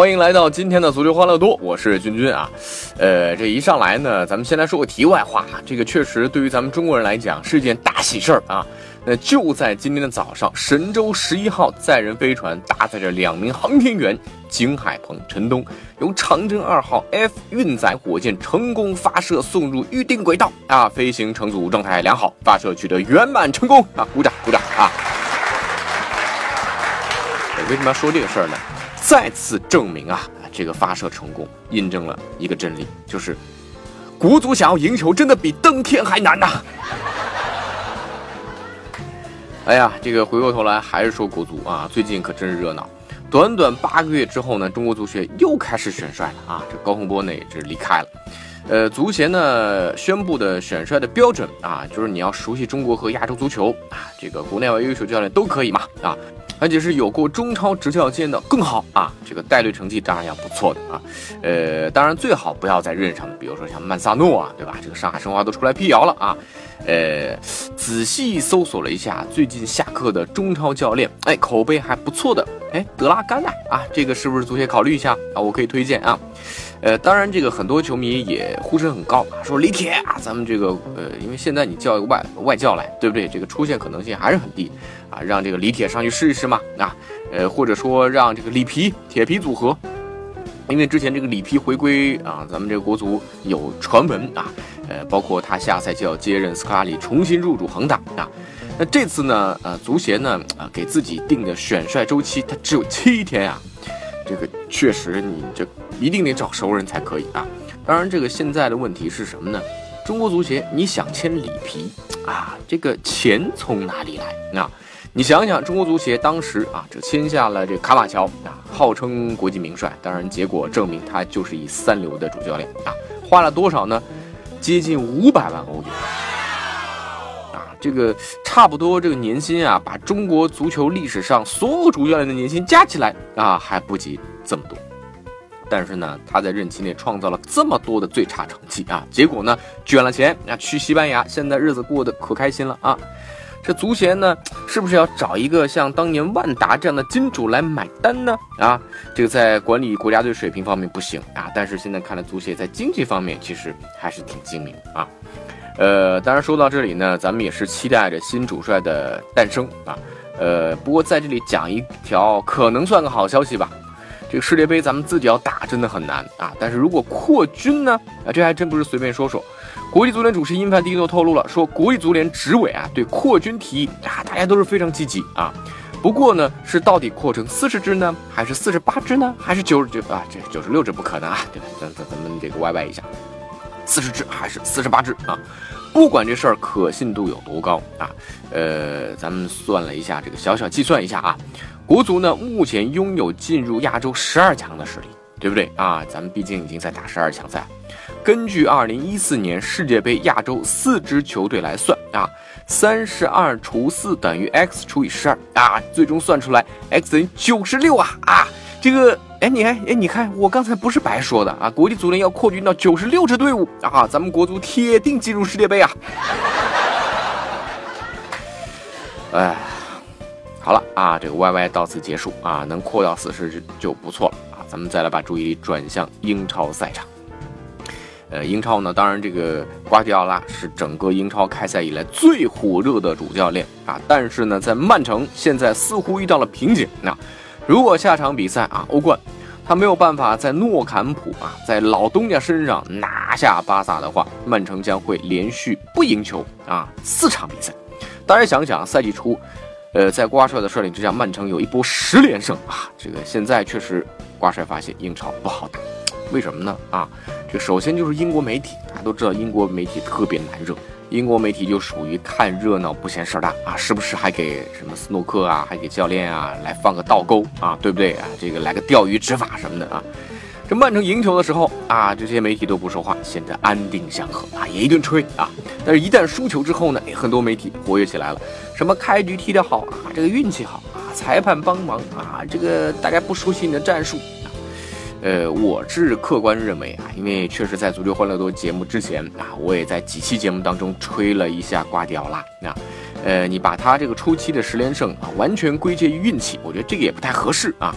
欢迎来到今天的足球欢乐多，我是君君啊。呃，这一上来呢，咱们先来说个题外话，这个确实对于咱们中国人来讲是件大喜事儿啊。那就在今天的早上，神舟十一号载人飞船搭载着两名航天员景海鹏、陈冬，由长征二号 F 运载火箭成功发射送入预定轨道啊，飞行乘组状态良好，发射取得圆满成功啊，鼓掌鼓掌啊！为什么要说这个事儿呢？再次证明啊，这个发射成功，印证了一个真理，就是国足想要赢球，真的比登天还难呐！哎呀，这个回过头来还是说国足啊，最近可真是热闹。短短八个月之后呢，中国足协又开始选帅了啊，这高洪波呢也是离开了。呃，足协呢宣布的选帅的标准啊，就是你要熟悉中国和亚洲足球啊，这个国内外优秀教练都可以嘛啊。而且是有过中超执教经验的更好啊，这个带队成绩当然要不错的啊，呃，当然最好不要在任上的，比如说像曼萨诺啊，对吧？这个上海申花都出来辟谣了啊，呃，仔细搜索了一下最近下课的中超教练，哎，口碑还不错的，哎，德拉甘呐啊，这个是不是足协考虑一下啊？我可以推荐啊。呃，当然，这个很多球迷也呼声很高啊，说李铁啊，咱们这个呃，因为现在你叫一个外外教来，对不对？这个出现可能性还是很低啊，让这个李铁上去试一试嘛啊，呃，或者说让这个里皮铁皮组合，因为之前这个里皮回归啊，咱们这个国足有传闻啊，呃，包括他下赛季要接任斯科拉里，重新入主恒大啊，那这次呢，呃，足协呢啊，给自己定的选帅周期，它只有七天啊，这个确实你这。一定得找熟人才可以啊！当然，这个现在的问题是什么呢？中国足协你想签里皮啊，这个钱从哪里来？那你想想，中国足协当时啊，这签下了这卡马乔啊，号称国际名帅，当然结果证明他就是一三流的主教练啊，花了多少呢？接近五百万欧元啊，这个差不多这个年薪啊，把中国足球历史上所有主教练的年薪加起来啊，还不及这么多。但是呢，他在任期内创造了这么多的最差成绩啊，结果呢，卷了钱啊，去西班牙，现在日子过得可开心了啊。这足协呢，是不是要找一个像当年万达这样的金主来买单呢？啊，这个在管理国家队水平方面不行啊，但是现在看来，足协在经济方面其实还是挺精明啊。呃，当然说到这里呢，咱们也是期待着新主帅的诞生啊。呃，不过在这里讲一条可能算个好消息吧。这个世界杯咱们自己要打真的很难啊！但是如果扩军呢？啊，这还真不是随便说说。国际足联主席因范蒂诺透露了，说国际足联执委啊对扩军提议啊，大家都是非常积极啊。不过呢，是到底扩成四十支呢，还是四十八支呢，还是九十九啊？这九十六支不可能啊！对吧？咱咱咱们这个歪歪一下，四十支还是四十八支啊？不管这事儿可信度有多高啊，呃，咱们算了一下，这个小小计算一下啊。国足呢，目前拥有进入亚洲十二强的实力，对不对啊？咱们毕竟已经在打十二强赛。根据二零一四年世界杯亚洲四支球队来算啊，三十二除四等于 x 除以十二啊，最终算出来 x 等于九十六啊啊！这个，哎，你看，哎，你看，我刚才不是白说的啊？国际足联要扩军到九十六支队伍啊，咱们国足铁定进入世界杯啊！哎。好了啊，这个 Y Y 到此结束啊，能扩到四十就不错了啊。咱们再来把注意力转向英超赛场。呃，英超呢，当然这个瓜迪奥拉是整个英超开赛以来最火热的主教练啊。但是呢，在曼城现在似乎遇到了瓶颈。那如果下场比赛啊，欧冠他没有办法在诺坎普啊，在老东家身上拿下巴萨的话，曼城将会连续不赢球啊四场比赛。大家想想，赛季初。呃，在瓜帅的率领之下，曼城有一波十连胜啊！这个现在确实，瓜帅发现英超不好打，为什么呢？啊，这首先就是英国媒体，大家都知道英国媒体特别难热，英国媒体就属于看热闹不嫌事儿大啊，时不时还给什么斯诺克啊，还给教练啊来放个倒钩啊，对不对啊？这个来个钓鱼执法什么的啊。这曼城赢球的时候啊，这些媒体都不说话，显得安定祥和啊，也一顿吹啊。但是，一旦输球之后呢，很多媒体活跃起来了，什么开局踢得好啊，这个运气好啊，裁判帮忙啊，这个大家不熟悉你的战术啊。呃，我是客观认为啊，因为确实在足球欢乐多节目之前啊，我也在几期节目当中吹了一下瓜迪奥拉啊。呃，你把他这个初期的十连胜啊，完全归结于运气，我觉得这个也不太合适啊。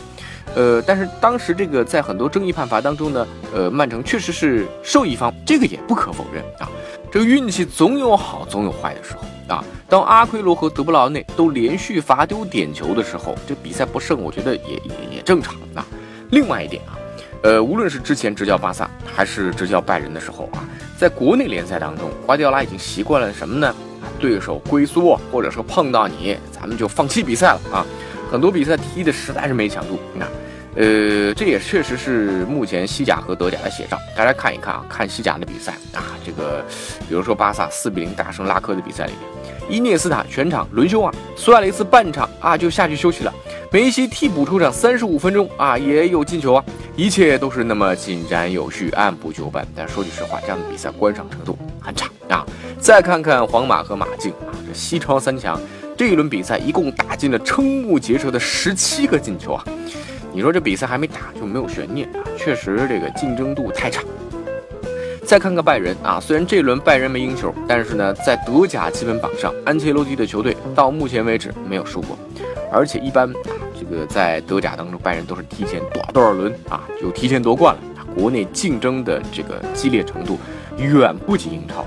呃，但是当时这个在很多争议判罚当中呢，呃，曼城确实是受益方，这个也不可否认啊。这个运气总有好，总有坏的时候啊。当阿奎罗和德布劳内都连续罚丢点球的时候，这比赛不胜，我觉得也也也正常啊。另外一点啊，呃，无论是之前执教巴萨还是执教拜仁的时候啊，在国内联赛当中，瓜迪奥拉已经习惯了什么呢？对手龟缩，或者说碰到你，咱们就放弃比赛了啊。很多比赛踢的实在是没强度，你看。呃，这也确实是目前西甲和德甲的写照。大家看一看啊，看西甲的比赛啊，这个，比如说巴萨四比零大胜拉科的比赛里面，伊涅斯塔全场轮休啊，苏亚雷斯半场啊就下去休息了，梅西替补出场三十五分钟啊也有进球啊，一切都是那么井然有序、按部就班。但说句实话，这样的比赛观赏程度很差啊。再看看皇马和马竞啊，这西超三强这一轮比赛一共打进了瞠目结舌的十七个进球啊。你说这比赛还没打就没有悬念啊？确实这个竞争度太差。再看看拜仁啊，虽然这轮拜仁没赢球，但是呢，在德甲积分榜上，安切洛蒂的球队到目前为止没有输过，而且一般啊，这个在德甲当中，拜仁都是提前多少多少轮啊就提前夺冠了。国内竞争的这个激烈程度远不及英超，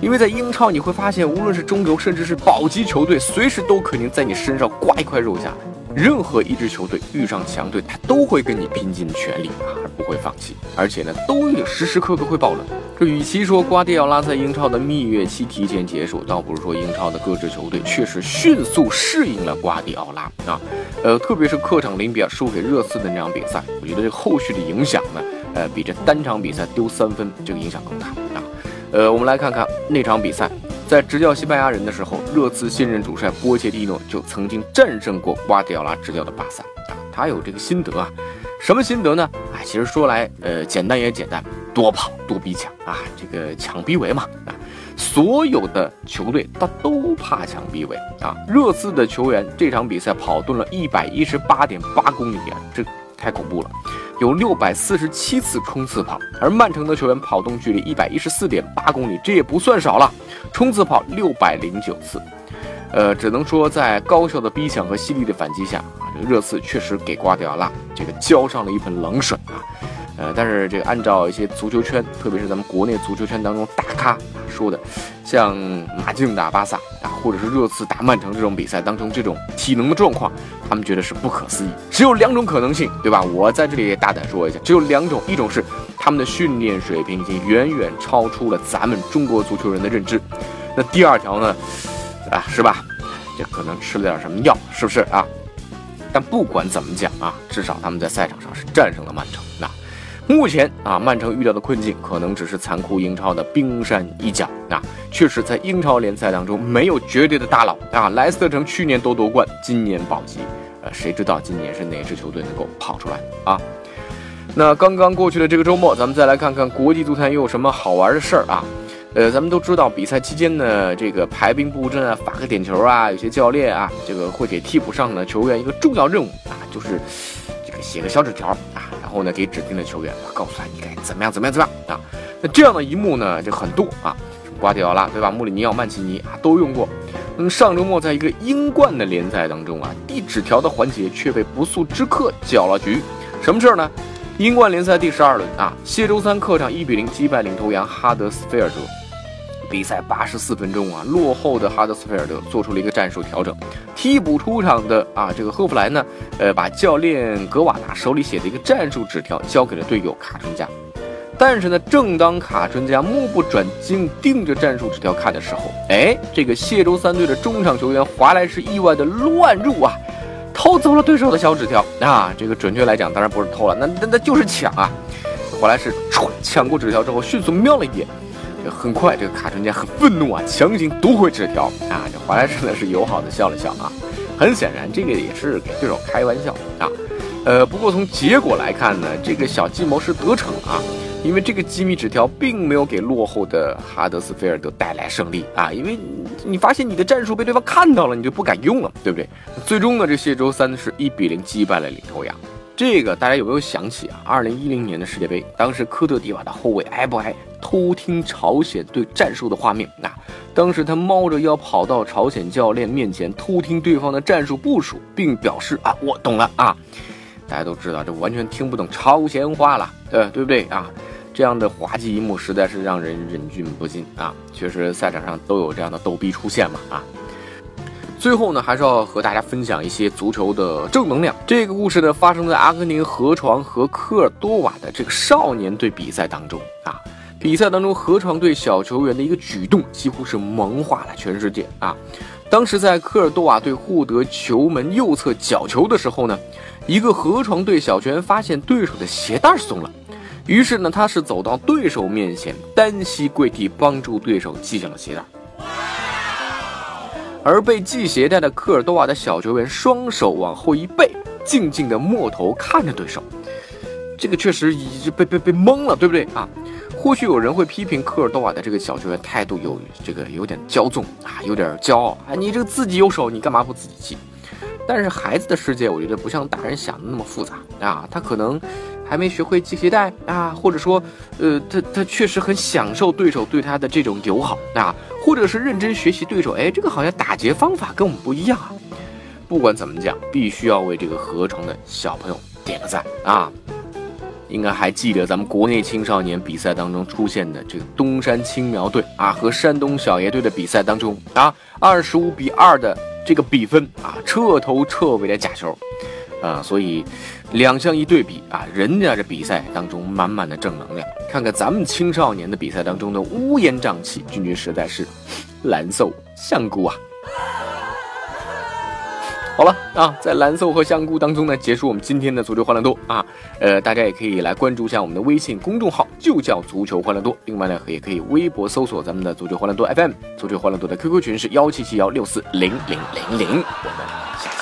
因为在英超你会发现，无论是中游甚至是保级球队，随时都可能在你身上挂一块肉下来。任何一支球队遇上强队，他都会跟你拼尽全力啊，而不会放弃。而且呢，都时时刻刻会爆冷。这与其说瓜迪奥拉在英超的蜜月期提前结束，倒不如说英超的各支球队确实迅速适应了瓜迪奥拉啊。呃，特别是客场零比二输给热刺的那场比赛，我觉得这后续的影响呢，呃，比这单场比赛丢三分这个影响更大啊。呃，我们来看看那场比赛。在执教西班牙人的时候，热刺现任主帅波切蒂诺就曾经战胜过瓜迪奥拉执教的巴萨啊，他有这个心得啊，什么心得呢？哎，其实说来，呃，简单也简单，多跑多逼抢啊，这个抢逼围嘛啊，所有的球队他都怕抢逼围啊。热刺的球员这场比赛跑动了一百一十八点八公里啊，这太恐怖了。有六百四十七次冲刺跑，而曼城的球员跑动距离一百一十四点八公里，这也不算少了。冲刺跑六百零九次，呃，只能说在高效的逼抢和犀利的反击下啊，这个热刺确实给瓜迪奥拉这个浇上了一盆冷水啊。呃，但是这个按照一些足球圈，特别是咱们国内足球圈当中大咖说的，像马竞打巴萨啊，或者是热刺打曼城这种比赛当中，这种体能的状况，他们觉得是不可思议。只有两种可能性，对吧？我在这里也大胆说一下，只有两种，一种是他们的训练水平已经远远超出了咱们中国足球人的认知，那第二条呢，啊，是吧？这可能吃了点什么药，是不是啊？但不管怎么讲啊，至少他们在赛场上是战胜了曼城，那。目前啊，曼城遇到的困境可能只是残酷英超的冰山一角啊。确实，在英超联赛当中没有绝对的大佬啊。莱斯特城去年都夺冠，今年保级，呃，谁知道今年是哪支球队能够跑出来啊？那刚刚过去的这个周末，咱们再来看看国际足坛又有什么好玩的事儿啊？呃，咱们都知道，比赛期间呢，这个排兵布阵啊，发个点球啊，有些教练啊，这个会给替补上的球员一个重要任务啊，就是这个写个小纸条啊。然后呢，给指定的球员告诉他你该怎么样怎么样怎么样啊？那这样的一幕呢，就很多啊，瓜迪奥拉对吧？穆里尼奥、曼奇尼啊都用过。那么上周末在一个英冠的联赛当中啊，递纸条的环节却被不速之客搅了局。什么事儿呢？英冠联赛第十二轮啊，谢周三客场一比零击败领头羊哈德斯菲尔德。比赛八十四分钟啊，落后的哈德斯菲尔德做出了一个战术调整，替补出场的啊这个赫弗莱呢，呃把教练格瓦达手里写的一个战术纸条交给了队友卡春加，但是呢，正当卡春加目不转睛盯着战术纸条看的时候，哎，这个谢州三队的中场球员华莱士意外的乱入啊，偷走了对手的小纸条啊，这个准确来讲当然不是偷了，那那那就是抢啊。华莱士抢过纸条之后，迅速瞄了一眼。很快，这个卡春家很愤怒啊，强行夺回纸条啊。这华莱士呢是友好的笑了笑啊。很显然，这个也是给对手开玩笑啊。呃，不过从结果来看呢，这个小计谋是得逞啊，因为这个机密纸条并没有给落后的哈德斯菲尔德带来胜利啊，因为你发现你的战术被对方看到了，你就不敢用了，对不对？最终呢，这谢周三是一比零击败了领头羊。这个大家有没有想起啊？二零一零年的世界杯，当时科特迪瓦的后卫埃博埃偷听朝鲜队战术的画面，那当时他猫着腰跑到朝鲜教练面前偷听对方的战术部署，并表示啊，我懂了啊。大家都知道，这完全听不懂朝鲜话了，对对不对啊？这样的滑稽一幕实在是让人忍俊不禁啊！确实，赛场上都有这样的逗逼出现嘛啊！最后呢，还是要和大家分享一些足球的正能量。这个故事呢，发生在阿根廷河床和科尔多瓦的这个少年队比赛当中啊。比赛当中，河床队小球员的一个举动，几乎是萌化了全世界啊！当时在科尔多瓦队获得球门右侧角球的时候呢。一个河床队小球员发现对手的鞋带松了，于是呢，他是走到对手面前，单膝跪地帮助对手系上了鞋带。而被系鞋带的科尔多瓦的小球员双手往后一背，静静的摸头看着对手。这个确实已经被被被懵了，对不对啊？或许有人会批评科尔多瓦的这个小球员态度有这个有点骄纵啊，有点骄傲啊，你这个自己有手，你干嘛不自己系？但是孩子的世界，我觉得不像大人想的那么复杂啊。他可能还没学会系鞋带啊，或者说，呃，他他确实很享受对手对他的这种友好啊，或者是认真学习对手。哎，这个好像打劫方法跟我们不一样啊。不管怎么讲，必须要为这个合成的小朋友点个赞啊。应该还记得咱们国内青少年比赛当中出现的这个东山青苗队啊和山东小爷队的比赛当中啊，二十五比二的。这个比分啊，彻头彻尾的假球，啊，所以两项一对比啊，人家这比赛当中满满的正能量，看看咱们青少年的比赛当中的乌烟瘴气，君君实在是 蓝瘦香菇啊。好了啊，在蓝瘦和香菇当中呢，结束我们今天的足球欢乐多啊。呃，大家也可以来关注一下我们的微信公众号，就叫足球欢乐多。另外呢，也可以微博搜索咱们的足球欢乐多 FM，足球欢乐多的 QQ 群是幺七七幺六四零零零零。我们下期。